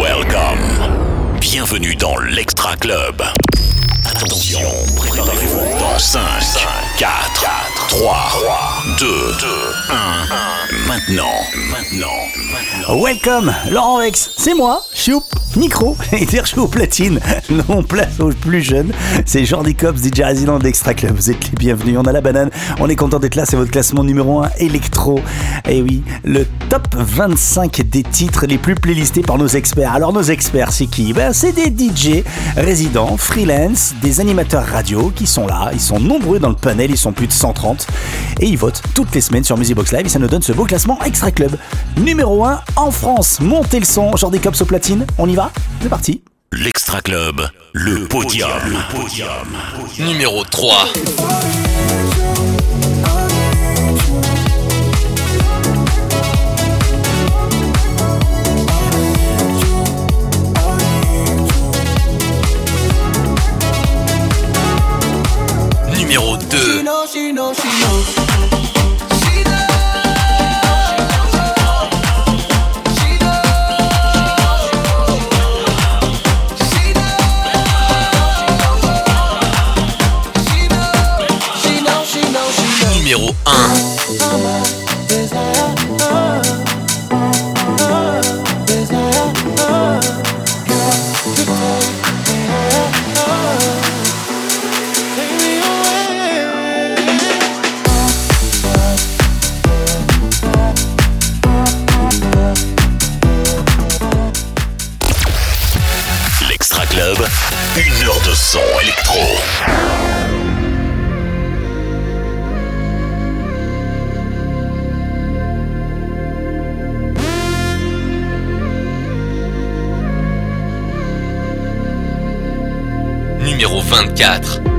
Welcome. Bienvenue dans l'Extra Club. Attention, préparez-vous dans 5, 4, 3, 2, 1. Maintenant, maintenant, maintenant. Welcome, Laurent Vex, c'est moi, Choup, micro, et au platine. Non, place aux plus jeunes, c'est Jordi Cops, DJ résident d'Extra Club. Vous êtes les bienvenus, on a la banane, on est content d'être là, c'est votre classement numéro 1 électro. Et oui, le top 25 des titres les plus playlistés par nos experts. Alors nos experts, c'est qui? Ben, C'est des DJ résidents, freelance, des animateurs radio qui sont là, ils sont nombreux dans le panel, ils sont plus de 130, et ils votent toutes les semaines sur Musibox Live, et ça nous donne ce beau classement Extra Club. Numéro 1 en France, montez le son, Jordi Cops au platine, on y va? C'est parti L'Extra Club, le podium. Le podium. Numéro 3. Numéro 2. Numéro son électro. Numéro 24.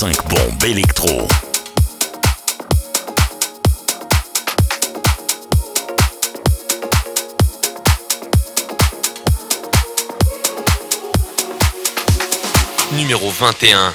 5 bombes électro. Numéro 21.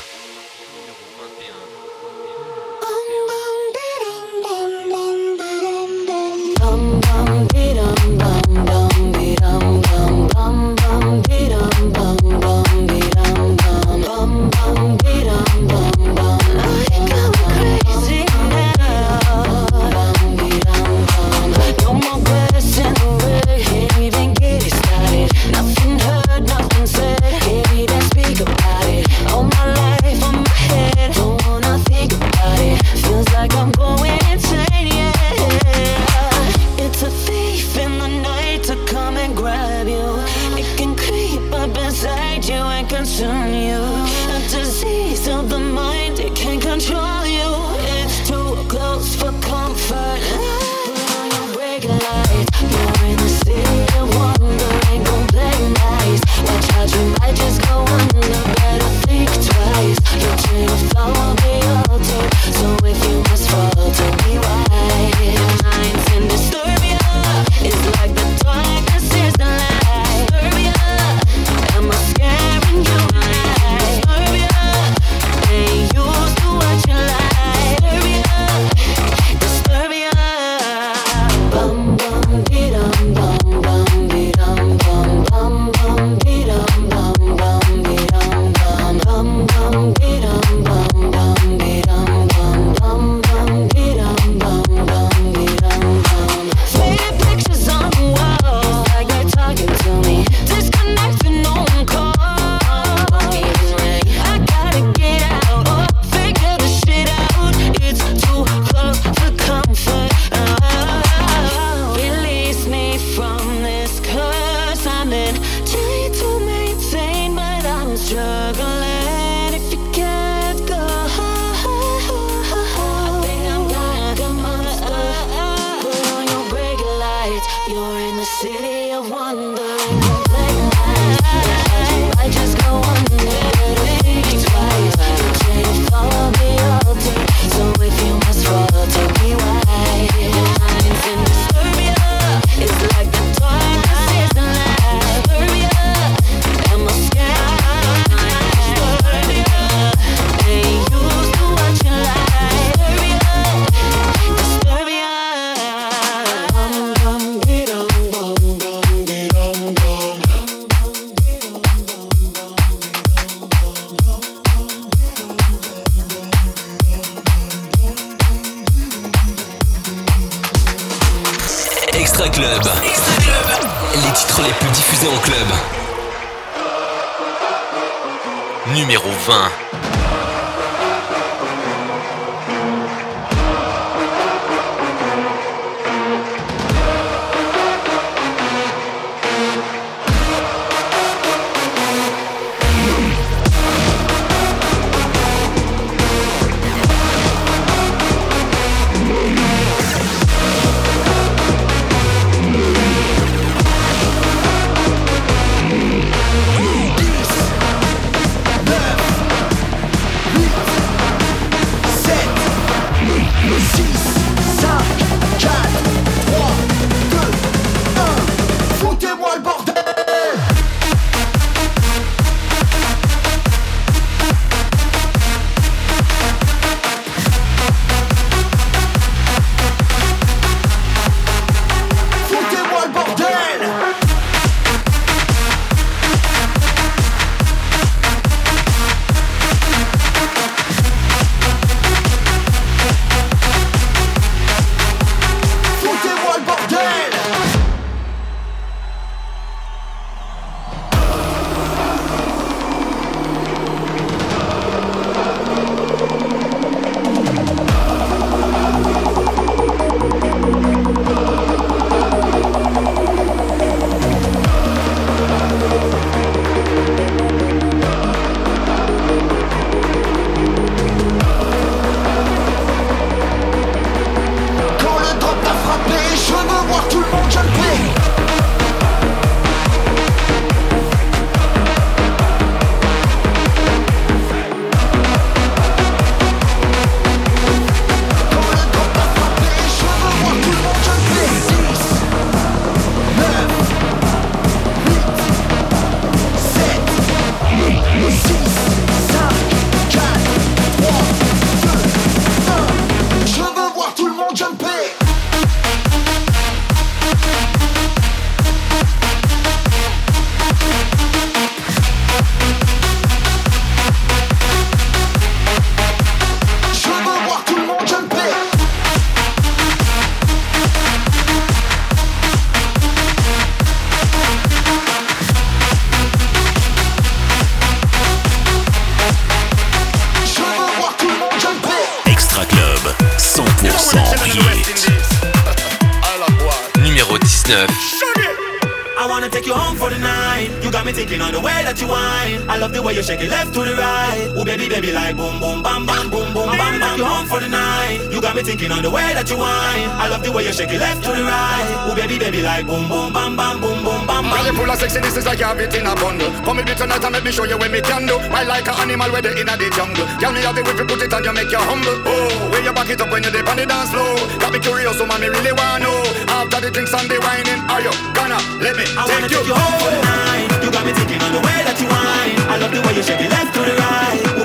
the left to the right. Oh baby, baby, like boom, boom, bam, bam, boom, boom, bam, bam. You home for the night. You got me thinking on the way that you whine. I love the way you shake it left to the right. Oh baby, baby, like boom, boom, bam, bam, boom, boom, bam, bam. Girl, you full of sexy, this is like you have it in a bundle. Come with me tonight and make me show you what me can do. I like an animal where they in the jungle. Girl, me have the whip, you put it on, you make you humble. Oh, where you back it up when you dip on the dance floor. Got me curious, so man, me really wanna know. After the drinks and the whining, are you gonna let me I take wanna you take you home for the night. You got me thinking on the way that you whine. I love the way you shake it left to the right.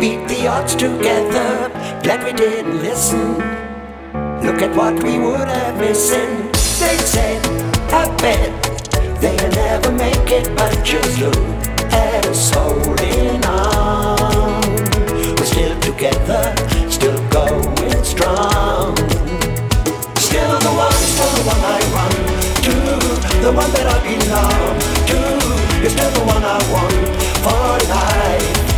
beat the odds together. Glad we didn't listen. Look at what we would have missing. They said, I bet they'll never make it, but just look at us holding on. We're still together, still going strong. Still the one, still the one I run to, the one that I belong to. You're still the one I want for life.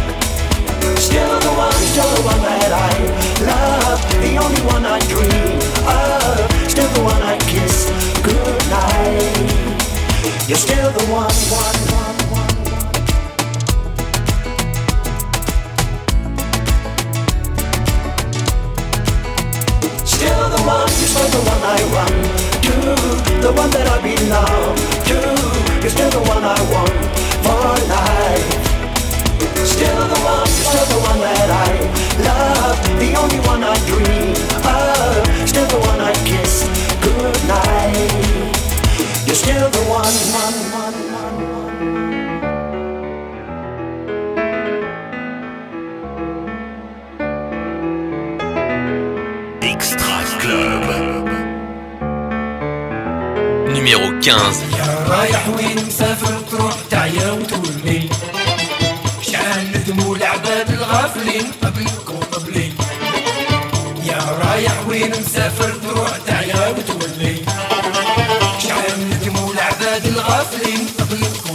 Still the one, the one that I love, the only one I dream of. Still the one I kiss goodnight. You're still the one, one, one, one. Still the one, you're still the one I run to, the one that I belong to. You're still the one I want for life. Still the one, you're still the one that I love, the only one I dream of. Still the one I kiss goodnight. You're still the one, one, one, one, one. Extra Club. Numéro 15. العباد الغافلين قبلك وقبلي يا رايح وين مسافر تروح تعيا وتولي. شحال ندموا العباد الغافلين قبلك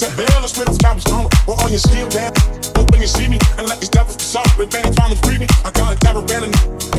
the depths of hell, the spirits comes strong. Or all your skill down. Hope when you see me, and let these devils be. With Benny trying to free me, I got a caravan and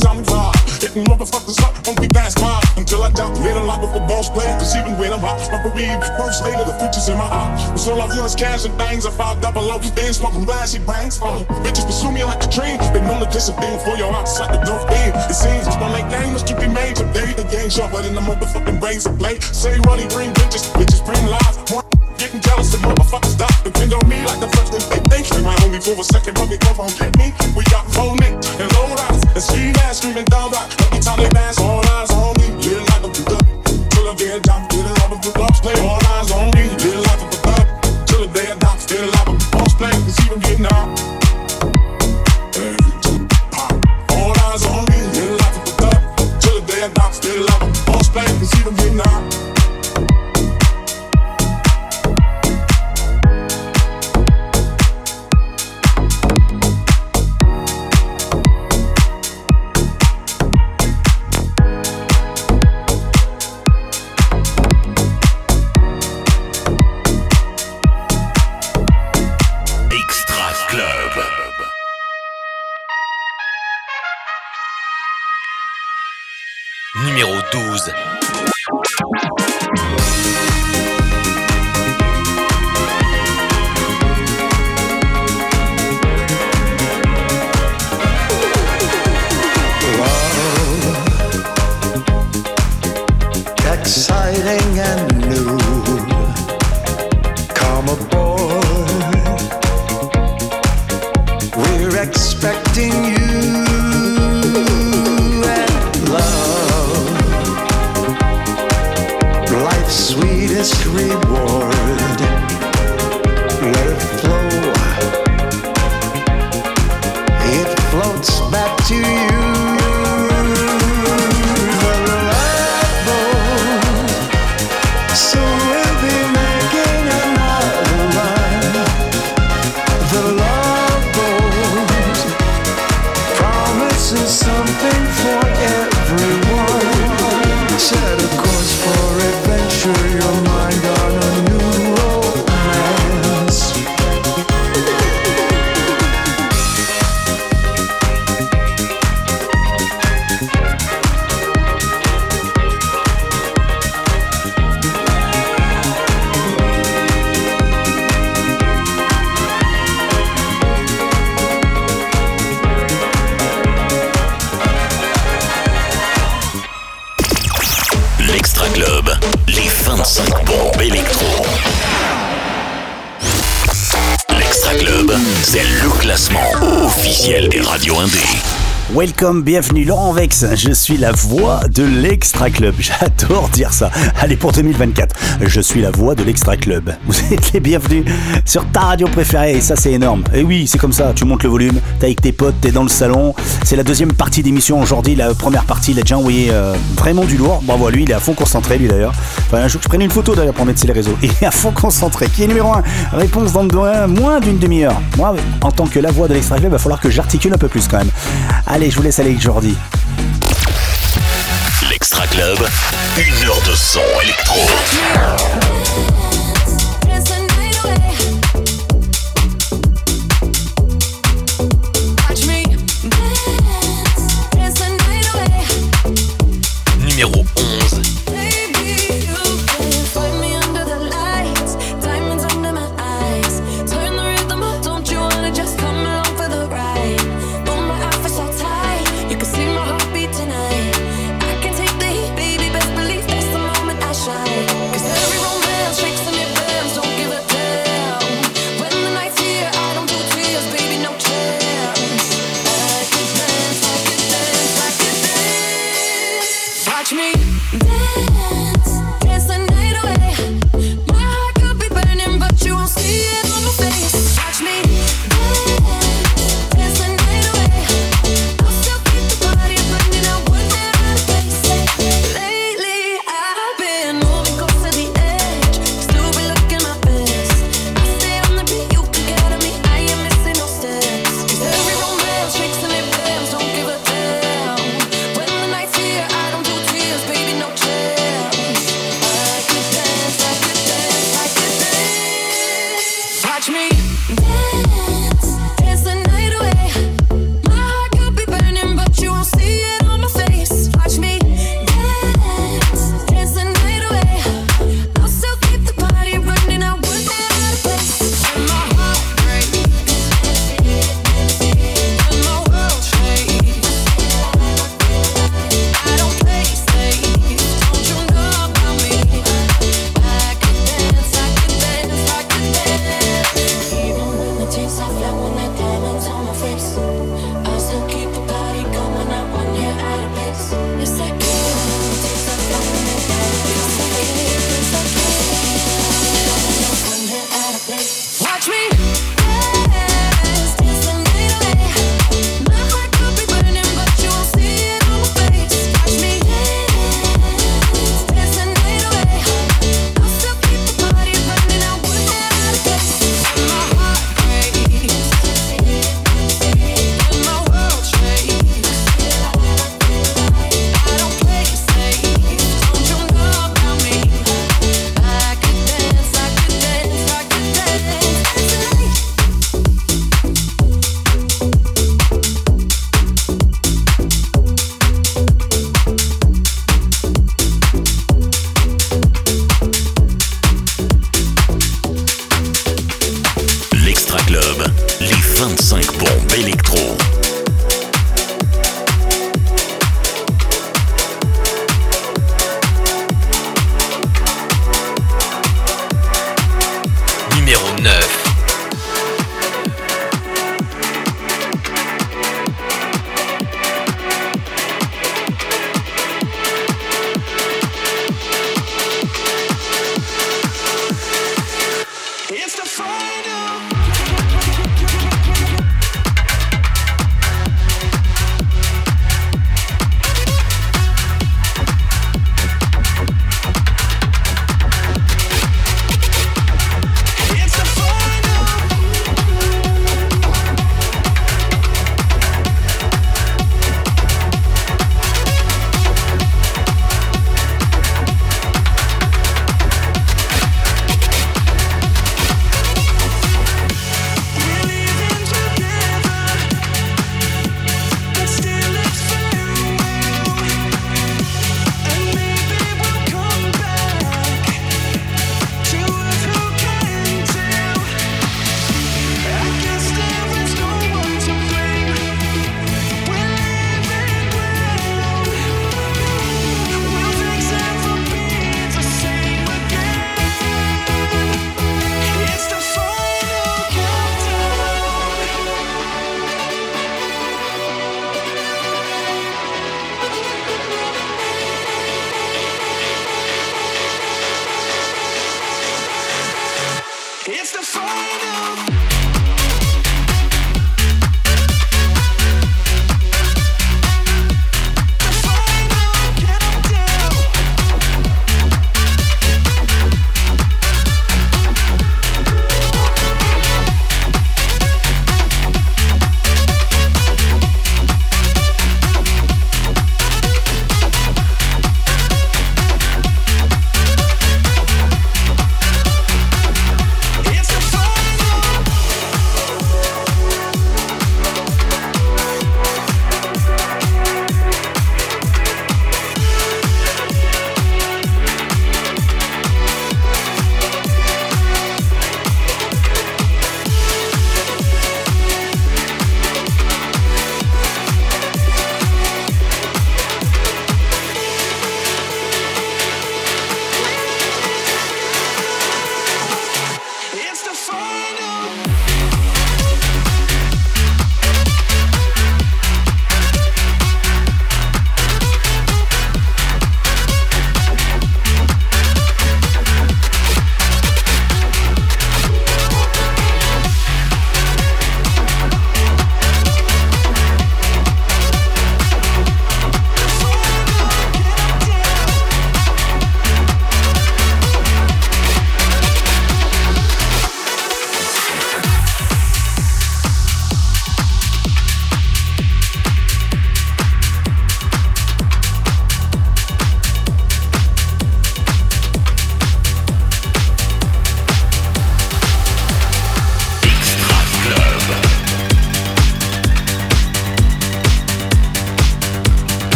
tell me why. Hitting motherfuckers up, won't be fast five. Until I doubt, a life of a boss player. Cause even when I'm hot, my bereaved, first later, the future's in my heart. Cause all I feel is cash and things. I five double O, then smoking glassy bangs. Uh, bitches pursue me like a dream. They know the discipline for your hearts like a dope thing. It seems don't make games to be made today. The game sharper than the motherfucking brains of play. Say money bring bitches, bitches bring lies. One Getting jealous of motherfuckers stop depend on me like the first thing they think. They might only for a second, but they come on get me. We got phone it and low rise and street ass screaming down back. Every time they pass, all eyes on me. Little like a good till the day I. Little like a good boss play, all eyes on me. Little like a good till the day die. Little like a boss play, cause even getting out. All eyes on me, little like a good till the day die. Still like a boss play, cause even getting out. 12. Welcome, bienvenue Laurent Vex, je suis la voix de l'Extra Club, j'adore dire ça. Allez pour 2024, je suis la voix de l'Extra Club. Vous êtes les bienvenus sur ta radio préférée et ça c'est énorme. Et oui, c'est comme ça, tu montes le volume, t'es avec tes potes, t'es dans le salon. C'est la deuxième partie d'émission aujourd'hui, la première partie, il a déjà envoyé euh, vraiment du lourd. Bravo à lui, il est à fond concentré lui d'ailleurs. Un jour je prenne une photo d'ailleurs pour mettre sur les réseaux. Est à fond concentré. Qui est numéro 1 Réponse dans le moins d'une demi-heure. Moi, en tant que la voix de l'Extra Club, il va falloir que j'articule un peu plus quand même. Allez, je vous laisse aller avec Jordi. L'Extra Club, une heure de son électro.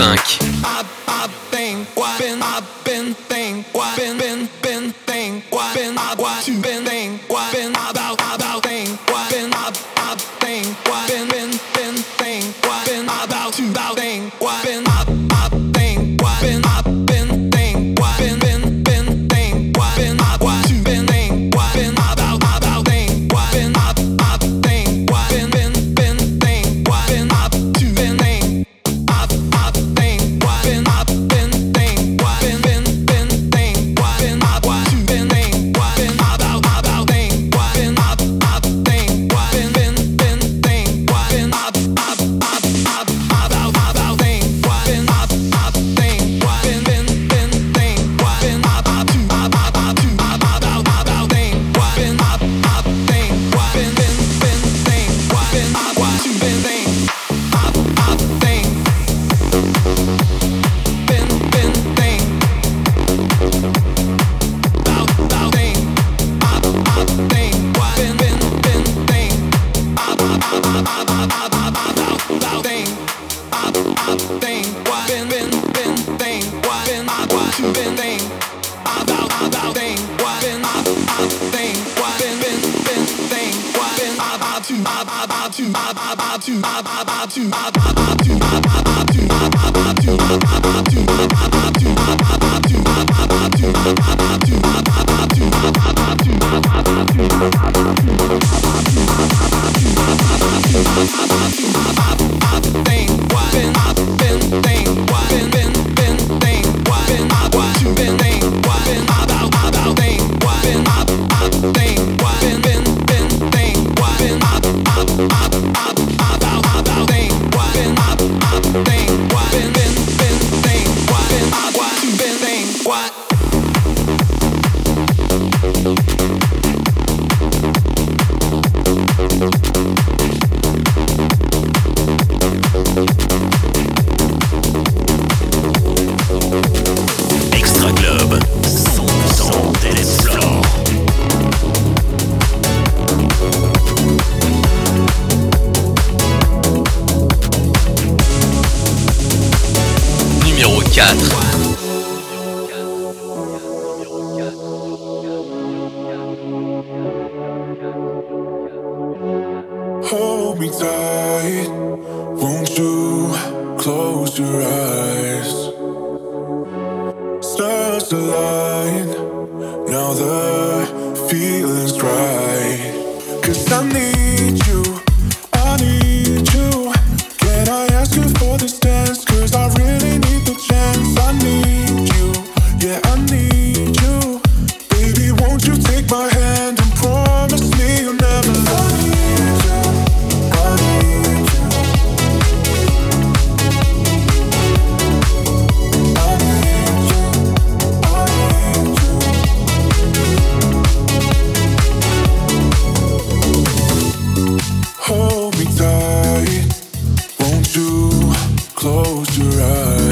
5. Close your eyes?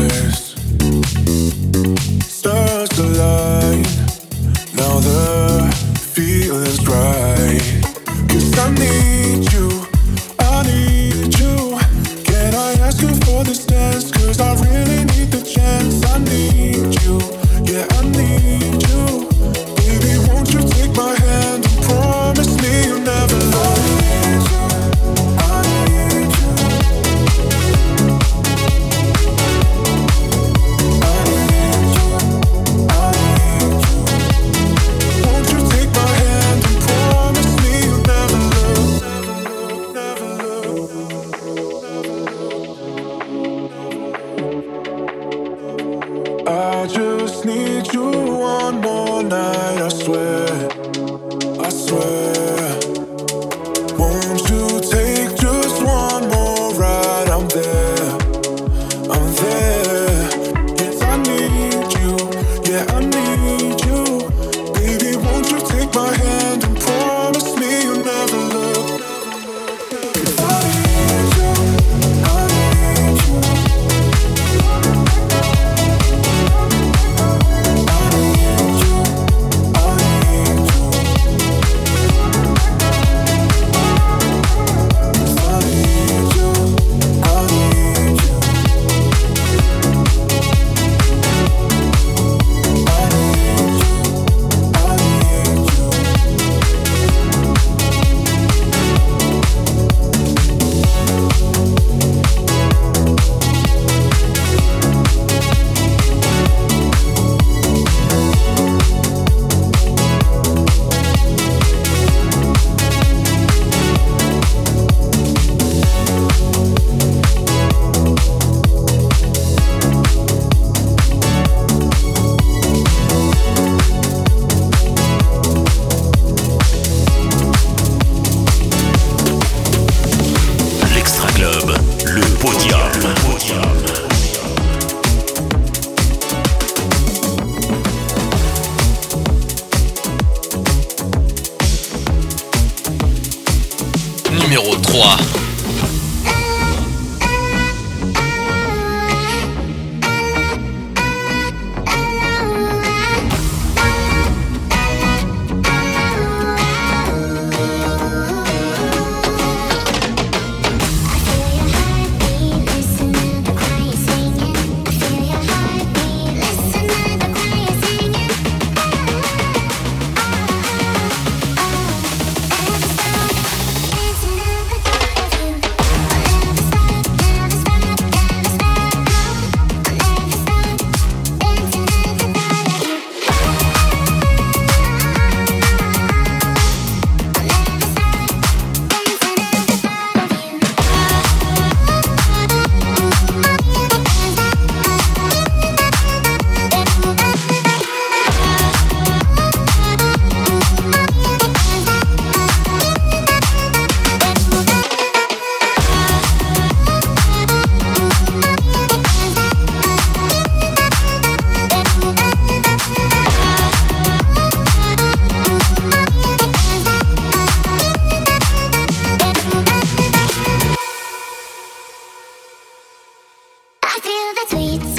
the tweets.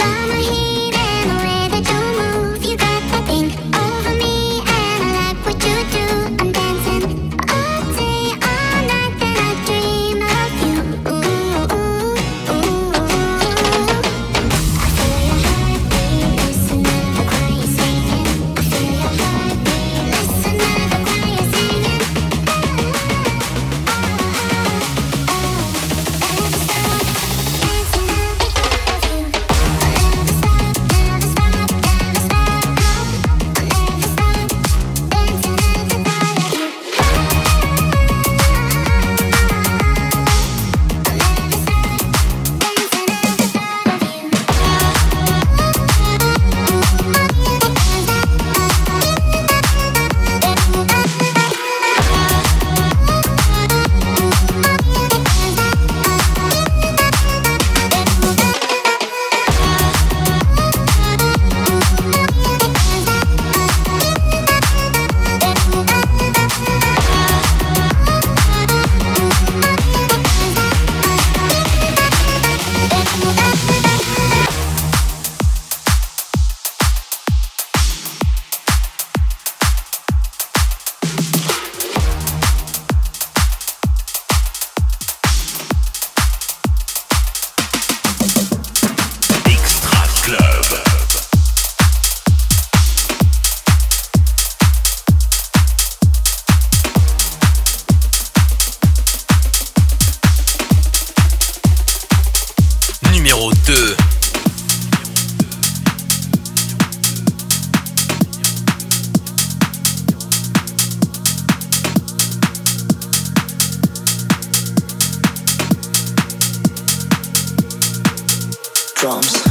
drums.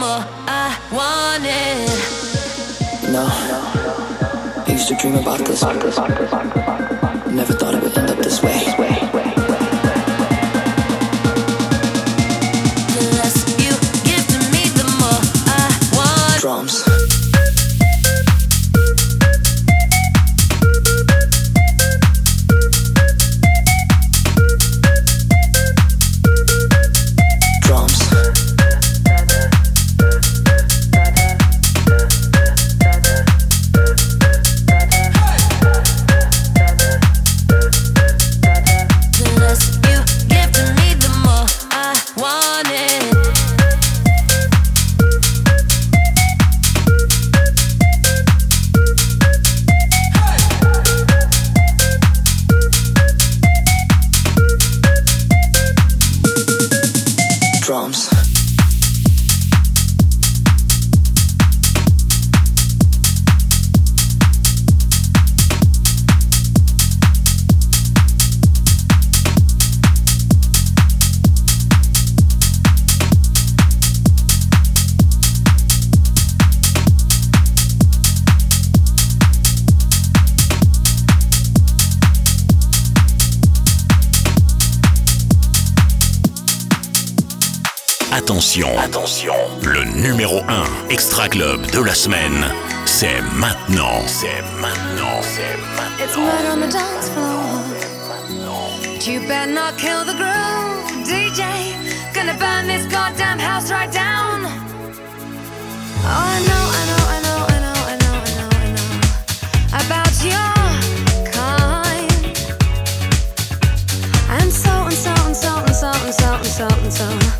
summer. Attention, le numéro 1 Extra Club de la semaine, c'est maintenant. C'est maintenant. C'est maintenant. It's on the dance floor. You better not kill the groove, DJ. Gonna burn this goddamn house right down. Oh, I know, I know, I know, I know, I know, I know, I know. About your kind. And so and so and so and so and so and so and so.